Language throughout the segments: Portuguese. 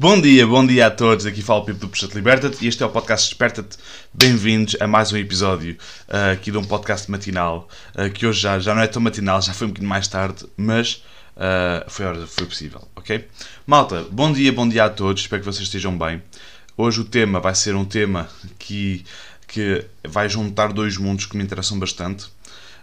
Bom dia, bom dia a todos. Aqui fala o Pipo do Projeto Liberta-te e este é o podcast Desperta-te. Bem-vindos a mais um episódio uh, aqui de um podcast matinal, uh, que hoje já, já não é tão matinal, já foi um bocadinho mais tarde, mas uh, foi foi possível, ok? Malta, bom dia, bom dia a todos, espero que vocês estejam bem. Hoje o tema vai ser um tema que, que vai juntar dois mundos que me interessam bastante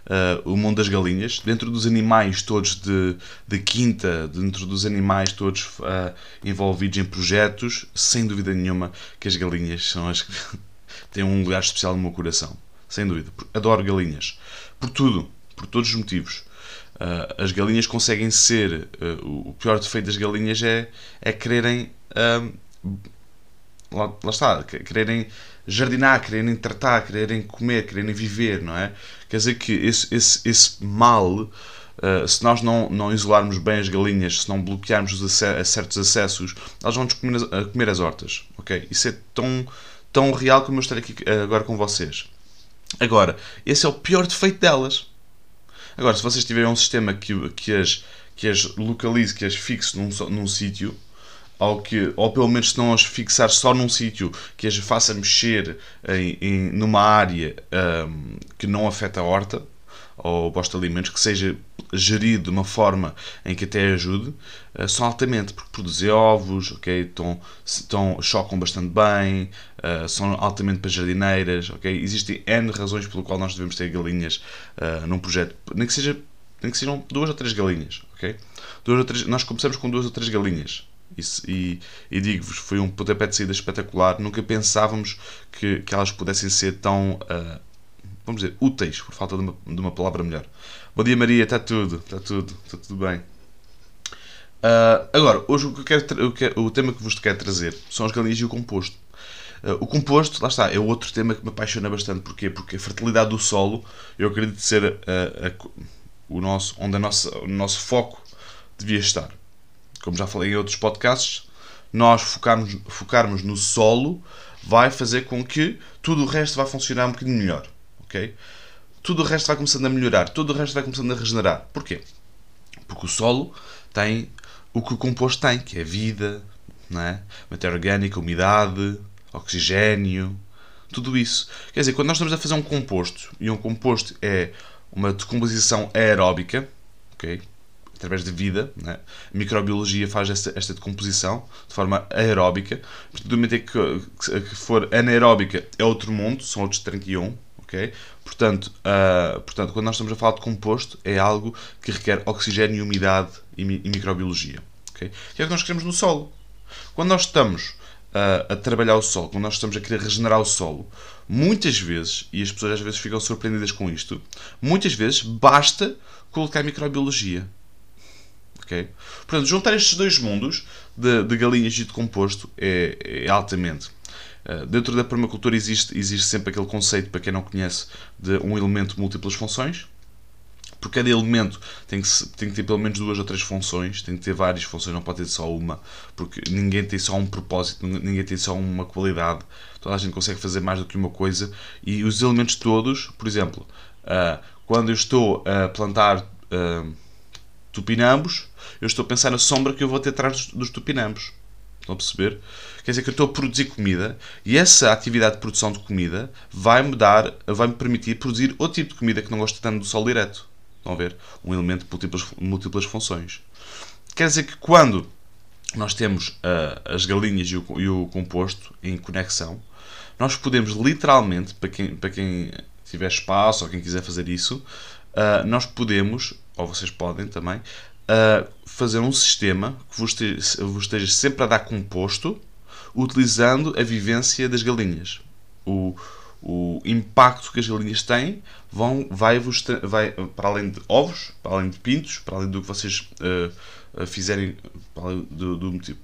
uh, o mundo das galinhas, dentro dos animais todos de, de quinta, dentro dos animais todos uh, envolvidos em projetos, sem dúvida nenhuma que as galinhas são as que têm um lugar especial no meu coração. Sem dúvida. Adoro galinhas. Por tudo. Por todos os motivos. Uh, as galinhas conseguem ser. O pior defeito das galinhas é, é quererem. Lá, lá, está. Quererem jardinar, quererem tratar, quererem comer, quererem viver, não é? Quer dizer que esse, esse, esse mal, uh, se nós não, não isolarmos bem as galinhas, se não bloquearmos os certos acessos, elas vão-nos comer, comer, as hortas, ok? Isso é tão, tão real como eu estar aqui uh, agora com vocês. Agora, esse é o pior defeito delas. Agora, se vocês tiverem um sistema que, que, as, que as localize, que as fixe num, num sítio, ou, que, ou pelo menos se não as fixar só num sítio que as faça mexer em, em numa área um, que não afeta a horta ou posto de alimentos, que seja gerido de uma forma em que até ajude, uh, são altamente, porque produzem ovos, okay, estão, estão, chocam bastante bem, uh, são altamente para jardineiras, okay? existem N razões pelo qual nós devemos ter galinhas uh, num projeto, nem que, seja, nem que sejam duas ou três galinhas, ok? Duas ou três, nós começamos com duas ou três galinhas, e, e digo-vos, foi um pontapé de saída espetacular. Nunca pensávamos que, que elas pudessem ser tão, uh, vamos dizer, úteis, por falta de uma, de uma palavra melhor. Bom dia, Maria, está tudo, está tudo, está tudo bem. Uh, agora, hoje o, que quero, o, que, o tema que vos quero trazer são as galinhas e o composto. Uh, o composto, lá está, é outro tema que me apaixona bastante. Porquê? Porque a fertilidade do solo, eu acredito ser a, o nosso, onde a nossa, o nosso foco devia estar como já falei em outros podcasts, nós focarmos, focarmos no solo vai fazer com que tudo o resto vá funcionar um bocadinho melhor. ok? Tudo o resto vai começando a melhorar, tudo o resto vai começando a regenerar. Porquê? Porque o solo tem o que o composto tem, que é vida, é? matéria orgânica, umidade, oxigênio, tudo isso. Quer dizer, quando nós estamos a fazer um composto, e um composto é uma decomposição aeróbica, ok? Através de vida. Né? A microbiologia faz esta, esta decomposição de forma aeróbica. Do momento que, que for anaeróbica é outro mundo, são outros 31. Okay? Portanto, uh, portanto, quando nós estamos a falar de composto, é algo que requer oxigênio, umidade e, e microbiologia. Okay? Que é o que nós queremos no solo. Quando nós estamos uh, a trabalhar o solo, quando nós estamos a querer regenerar o solo, muitas vezes, e as pessoas às vezes ficam surpreendidas com isto, muitas vezes basta colocar microbiologia. Portanto, juntar estes dois mundos de, de galinhas e de composto é, é altamente. Uh, dentro da permacultura existe, existe sempre aquele conceito, para quem não conhece, de um elemento múltiplas funções. Por cada elemento tem que, tem que ter pelo menos duas ou três funções, tem que ter várias funções, não pode ter só uma, porque ninguém tem só um propósito, ninguém tem só uma qualidade, toda a gente consegue fazer mais do que uma coisa. E os elementos todos, por exemplo, uh, quando eu estou a plantar. Uh, tupinambos, eu estou a pensar na sombra que eu vou ter atrás dos, dos tupinambos. Estão a perceber? Quer dizer que eu estou a produzir comida e essa atividade de produção de comida vai-me dar, vai-me permitir produzir outro tipo de comida que não gosta tanto do sol direto. Estão a ver? Um elemento de múltiplas, múltiplas funções. Quer dizer que quando nós temos uh, as galinhas e o, e o, composto em conexão, nós podemos literalmente, para quem, para quem tiver espaço ou quem quiser fazer isso, uh, nós podemos ou vocês podem também, uh, fazer um sistema que vos esteja, vos esteja sempre a dar composto utilizando a vivência das galinhas. O, o impacto que as galinhas têm vão, vai, -vos, vai para além de ovos, para além de pintos, para além do que vocês uh, fizerem, para além, do, do,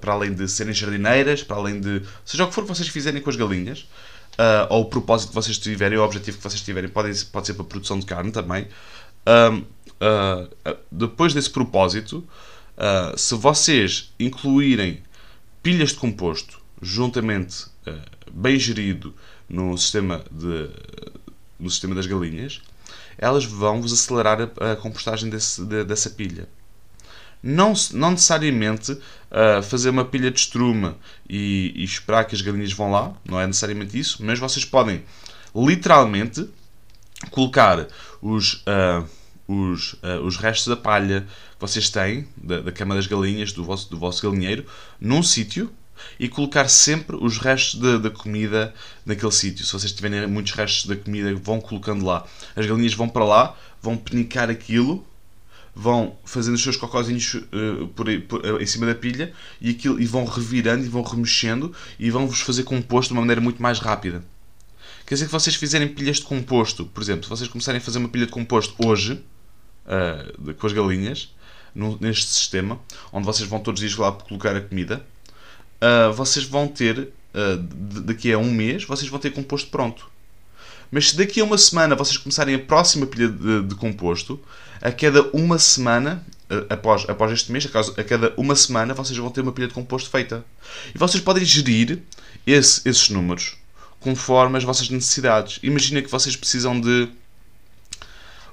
para além de serem jardineiras, para além de seja o que for que vocês fizerem com as galinhas, uh, ou o propósito que vocês tiverem, o objetivo que vocês tiverem, pode, pode ser para a produção de carne também. Um, uh, depois desse propósito, uh, se vocês incluírem pilhas de composto juntamente uh, bem gerido no sistema, de, no sistema das galinhas, elas vão vos acelerar a, a compostagem desse, de, dessa pilha. não, não necessariamente uh, fazer uma pilha de estrume e, e, esperar que as galinhas vão lá, não é necessariamente isso, mas vocês podem literalmente colocar os, os, uh, os restos da palha que vocês têm da, da cama das galinhas, do vosso, do vosso galinheiro, num sítio e colocar sempre os restos da, comida naquele sítio. Se vocês tiverem muitos restos da comida, vão colocando lá. As galinhas vão para lá, vão penicar aquilo vão fazendo os seus cocózinhos uh, por, por, uh, em cima da pilha e, aquilo, e vão revirando e vão remexendo e vão vos fazer composto de uma maneira muito mais rápida. Quer dizer que vocês fizerem pilhas de composto, por exemplo, se vocês começarem a fazer uma pilha de composto hoje, uh, com as galinhas, no, neste sistema, onde vocês vão todos os dias lá colocar a comida, vocês vão ter, daqui a um mês, vocês vão ter composto pronto. Mas se daqui a uma semana vocês começarem a próxima pilha de, de composto, a cada uma semana, após, após este mês, a cada uma semana, vocês vão ter uma pilha de composto feita. E vocês podem gerir esse, esses números conforme as vossas necessidades. Imagina que vocês precisam de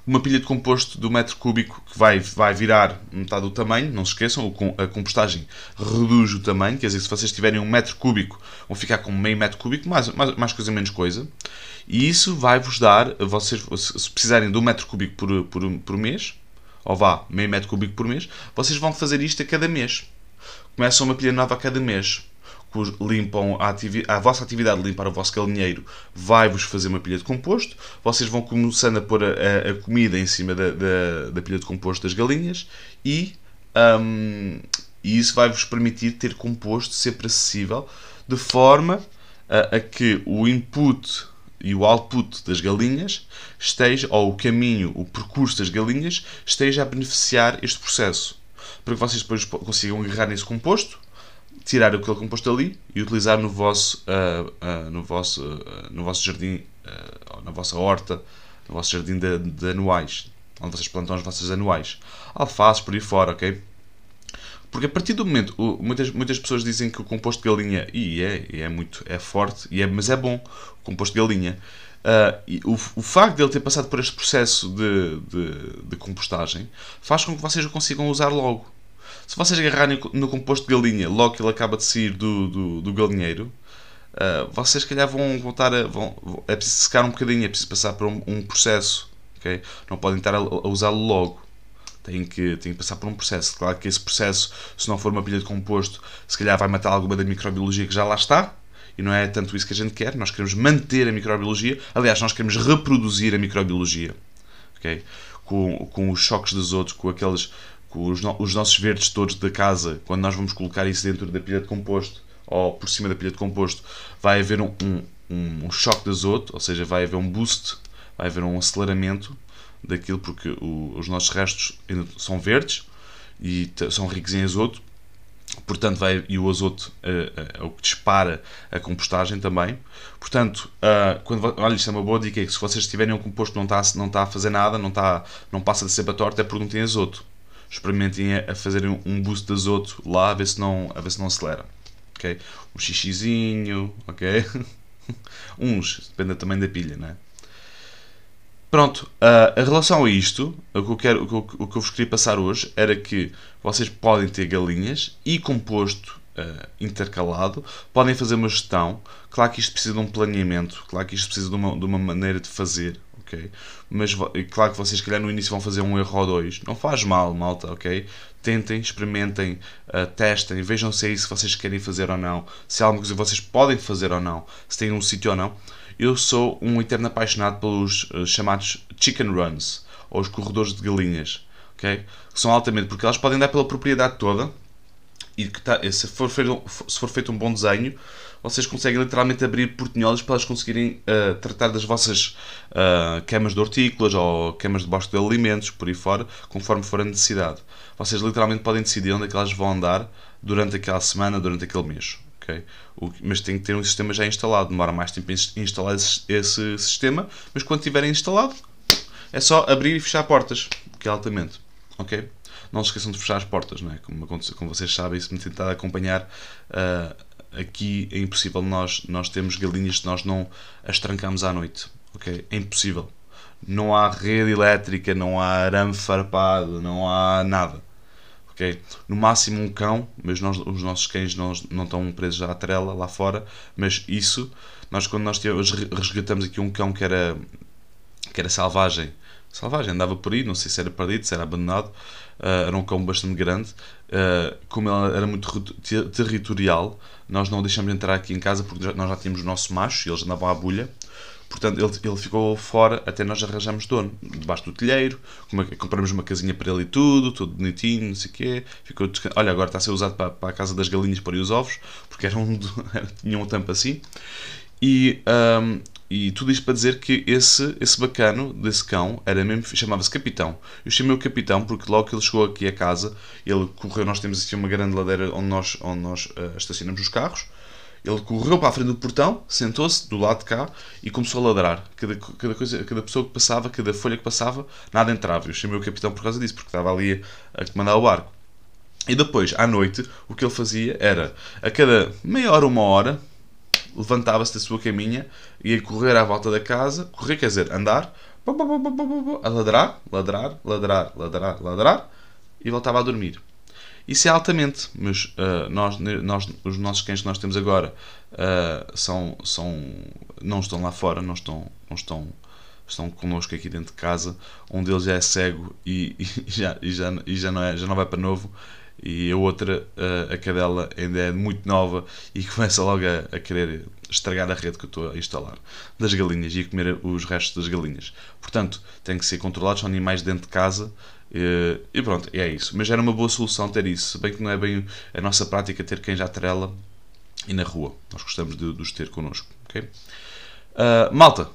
uma pilha de composto do metro cúbico que vai, vai virar metade do tamanho, não se esqueçam, a compostagem reduz o tamanho, quer dizer, se vocês tiverem um metro cúbico, vão ficar com meio metro cúbico, mais, mais, mais coisa, menos coisa. E isso vai-vos dar, vocês, se precisarem de um metro cúbico por, por, por mês, ou vá, meio metro cúbico por mês, vocês vão fazer isto a cada mês. Começam uma pilha nova a cada mês limpam a, a, vossa atividade de limpar o vosso galinheiro vai-vos fazer uma pilha de composto. Vocês vão começando a pôr a, a comida em cima da, da, da, pilha de composto das galinhas e, um, e isso vai-vos permitir ter composto sempre acessível de forma a, a que o input e o output das galinhas esteja, ou o caminho, o percurso das galinhas, esteja a beneficiar este processo. Para que vocês depois consigam agarrar nesse composto tirar aquele composto ali e utilizar no vosso, uh, uh, no vosso, uh, no vosso jardim, na vossa horta, no vosso jardim de, de, anuais, onde vocês plantam as vossas anuais. Alfaces por aí fora, ok? Porque a partir do momento, muitas, muitas pessoas dizem que o composto de galinha, e é, é muito, é forte, e é, mas é bom, o composto de galinha. Uh, o, o facto de ele ter passado por este processo de, de, de compostagem faz com que vocês o consigam usar logo. Se vocês agarrarem no composto de galinha logo que ele acaba de sair do, do, do galinheiro, uh, vocês, se calhar, vão voltar a. Vão, é preciso secar um bocadinho, é preciso passar por um, um processo. Okay? Não podem estar a, a usá-lo logo. Tem que, tem que passar por um processo. Claro que esse processo, se não for uma pilha de composto, se calhar vai matar alguma da microbiologia que já lá está. E não é tanto isso que a gente quer. Nós queremos manter a microbiologia. Aliás, nós queremos reproduzir a microbiologia. Okay? Com, com os choques de azoto, com aqueles os, no, os nossos verdes todos da casa, quando nós vamos colocar isso dentro da pilha de composto ou por cima da pilha de composto, vai haver um, um, um choque de azoto, ou seja, vai haver um boost, vai haver um aceleramento daquilo, porque o, os nossos restos são verdes e são ricos em azoto, portanto vai, e o azoto é, é, o que dispara a compostagem também. Portanto, uh, quando, olha, isto é uma boa dica, é que se vocês tiverem um composto que não está, não está a fazer nada, não, está, não passa de cepa torta, é porque não tem azoto experimentem a, fazerem um boost de azoto lá a ver se não, a ver se não acelera. Okay? Um xixizinho, ok? Uns, depende também da pilha, né? Pronto, uh, em relação a isto, o que, eu quero, o, que eu, o que eu vos queria passar hoje era que vocês podem ter galinhas e composto uh, intercalado, podem fazer uma gestão. Claro que isto precisa de um planeamento, claro que isto precisa de uma, de uma maneira de fazer, ok? Mas claro que vocês, calhar, no início vão fazer um erro ou dois. Não faz mal, malta, ok? Tentem, experimentem, uh, testem, vejam se é isso que vocês querem fazer ou não. Se há alguma coisa que vocês podem fazer ou não. Se têm um sítio ou não. Eu sou um eterno apaixonado pelos uh, chamados chicken runs, ou os corredores de galinhas, ok? Que são altamente, porque elas podem dar pela propriedade toda, e que tá, se, for feito, se for feito um bom desenho, vocês conseguem literalmente abrir portinholas para elas conseguirem uh, tratar das vossas uh, de hortícolas ou camas de bosque de alimentos, por aí fora, conforme for a necessidade. Vocês literalmente podem decidir onde é que elas vão andar durante aquela semana, durante aquele mês. Okay? O, mas tem que ter um sistema já instalado. Demora mais tempo em instalar esse, esse sistema, mas quando tiverem instalado, é só abrir e fechar portas, que é altamente. Ok? Não se esqueçam de fechar as portas, não é? como, como vocês sabem, se me tentar acompanhar, uh, aqui é impossível nós, nós temos galinhas se nós não as trancamos à noite. Okay? É impossível. Não há rede elétrica, não há arame farpado, não há nada. ok? No máximo um cão, mas nós, os nossos cães não, não estão presos à trela lá fora, mas isso, nós quando nós tínhamos, resgatamos aqui um cão que era, que era selvagem, selvagem, andava por aí, não sei se era perdido, se era abandonado, uh, era um cão bastante grande, uh, como ele era muito territorial, nós não o deixamos entrar aqui em casa porque nós já tínhamos o nosso macho e eles andavam à bulha, Portanto, ele, ele ficou fora até nós arranjamos dono, debaixo do telheiro, compramos uma casinha para ele e tudo, tudo bonitinho, não sei o quê. Ficou Olha, agora está a ser usado para, para a casa das galinhas para os ovos, porque era um, tinha um tampo assim. E, um, e tudo isto para dizer que esse, esse bacano desse cão era mesmo, chamava-se Capitão. Eu chamei o Capitão porque logo que ele chegou aqui a casa, ele correu, nós temos aqui uma grande ladeira onde nós, onde nós uh, estacionamos os carros ele correu para a frente do portão, sentou-se do lado de cá e começou a ladrar. Cada, cada, coisa, cada pessoa que passava, cada folha que passava, nada entrava. Eu chamei o capitão por causa disso, porque estava ali a, a comandar o barco. E depois, à noite, o que ele fazia era, a cada meia hora, uma hora, levantava-se da sua caminha, ia correr à volta da casa, correr quer dizer, andar, a ladrar, ladrar, ladrar, ladrar, ladrar, e voltava a dormir. Isso é altamente, mas uh, nós, nós, os nossos cães que nós temos agora uh, são, são, não estão lá fora, não estão, não estão, estão connosco aqui dentro de casa. Um deles já é cego e, e já, e já, e já, não é, já não vai para novo. E a outra, uh, a cadela, ainda é muito nova e começa logo a, a querer estragar a rede que eu estou a instalar das galinhas e a comer os restos das galinhas. Portanto, tem que ser controlados, são animais dentro de casa e, e pronto, é isso. Mas era uma boa solução ter isso, se bem que não é bem a nossa prática ter quem já trela e na rua. Nós gostamos de, de os ter connosco. Uh, malta,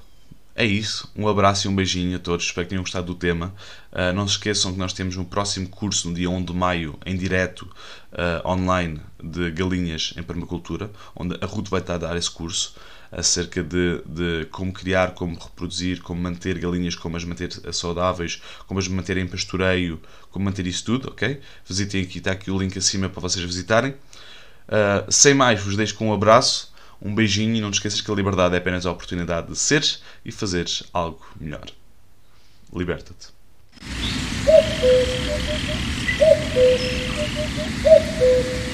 é isso. Um abraço e um beijinho a todos. Espero que tenham gostado do tema. Uh, não se esqueçam que nós temos um próximo curso no dia 1 de maio, em direto, uh, online, de galinhas em permacultura, onde a Ruth vai estar a dar esse curso acerca de, de como criar, como reproduzir, como manter galinhas, como as manter saudáveis, como as manter em pastoreio, como manter isso tudo, ok? Visitem aqui, está aqui o link acima para vocês visitarem. Uh, sem mais, vos deixo com um abraço, um beijinho e não te esqueças que a liberdade é apenas a oportunidade de seres e fazeres algo melhor. Liberta-te.